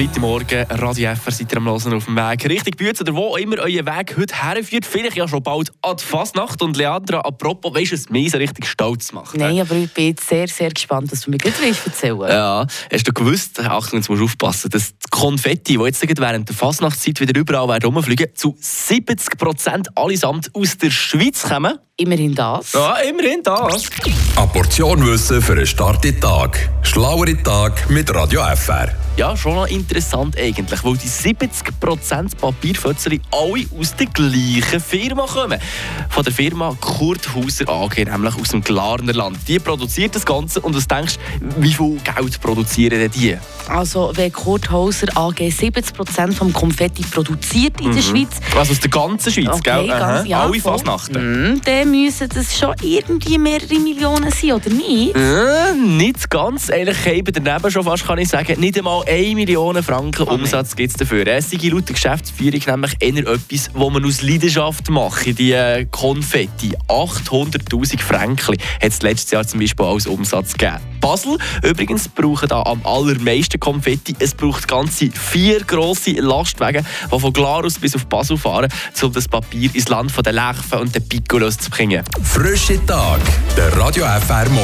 Freitagmorgen, Radio FR, seid ihr am Hören auf dem Weg. Richtig Bütz oder wo immer euer Weg heute herführt. Vielleicht ja schon bald an die Fasnacht. Und Leandra, apropos, weißt du, was mich so richtig stolz macht? Nein, aber ich bin jetzt sehr, sehr gespannt, was du mir gleich erzählen willst. Ja, hast du gewusst, Achtung, jetzt musst du aufpassen, dass die Konfetti, die jetzt während der Fasnachtszeit wieder überall rumfliegen, zu 70 Prozent allesamt aus der Schweiz kommen? Immerhin das. Ja, immerhin das. Eine Portion Wissen für einen starken Tag. Schlauere Tag mit Radio FR. Ja, schon noch interessant eigentlich, weil die 70% Papierfötzchen alle aus der gleichen Firma kommen. Von der Firma Kurthauser AG, nämlich aus dem Glarner Land. Die produziert das Ganze und du denkst, wie viel Geld produzieren denn die? Also, wenn Kurthauser AG 70% vom Konfetti produziert in der Schweiz, Also aus der ganzen Schweiz, Okay, gell? ganz- ja, Alle voll. Fasnachten. mm, dann müssen das schon irgendwie mehrere Millionen sein, oder nicht? Äh, nicht ganz. Eigentlich eben daneben schon fast, kann ich sagen. Nicht einmal 1 Million Franken Oh, Umsatz gibt es dafür. Es sei laut der Geschäftsführung nämlich eher etwas, was man aus Leidenschaft macht. Die äh, Konfetti. 800'000 Franken hat es letztes Jahr zum Beispiel als Umsatz gegeben. Basel übrigens brauchen da am allermeisten Konfetti. Es braucht ganze vier grosse Lastwagen, die von Glarus bis auf Basel fahren, um das Papier ins Land der Lechfen und der Piccolos zu bringen. Frische Tag. Der Radio FR Morgen.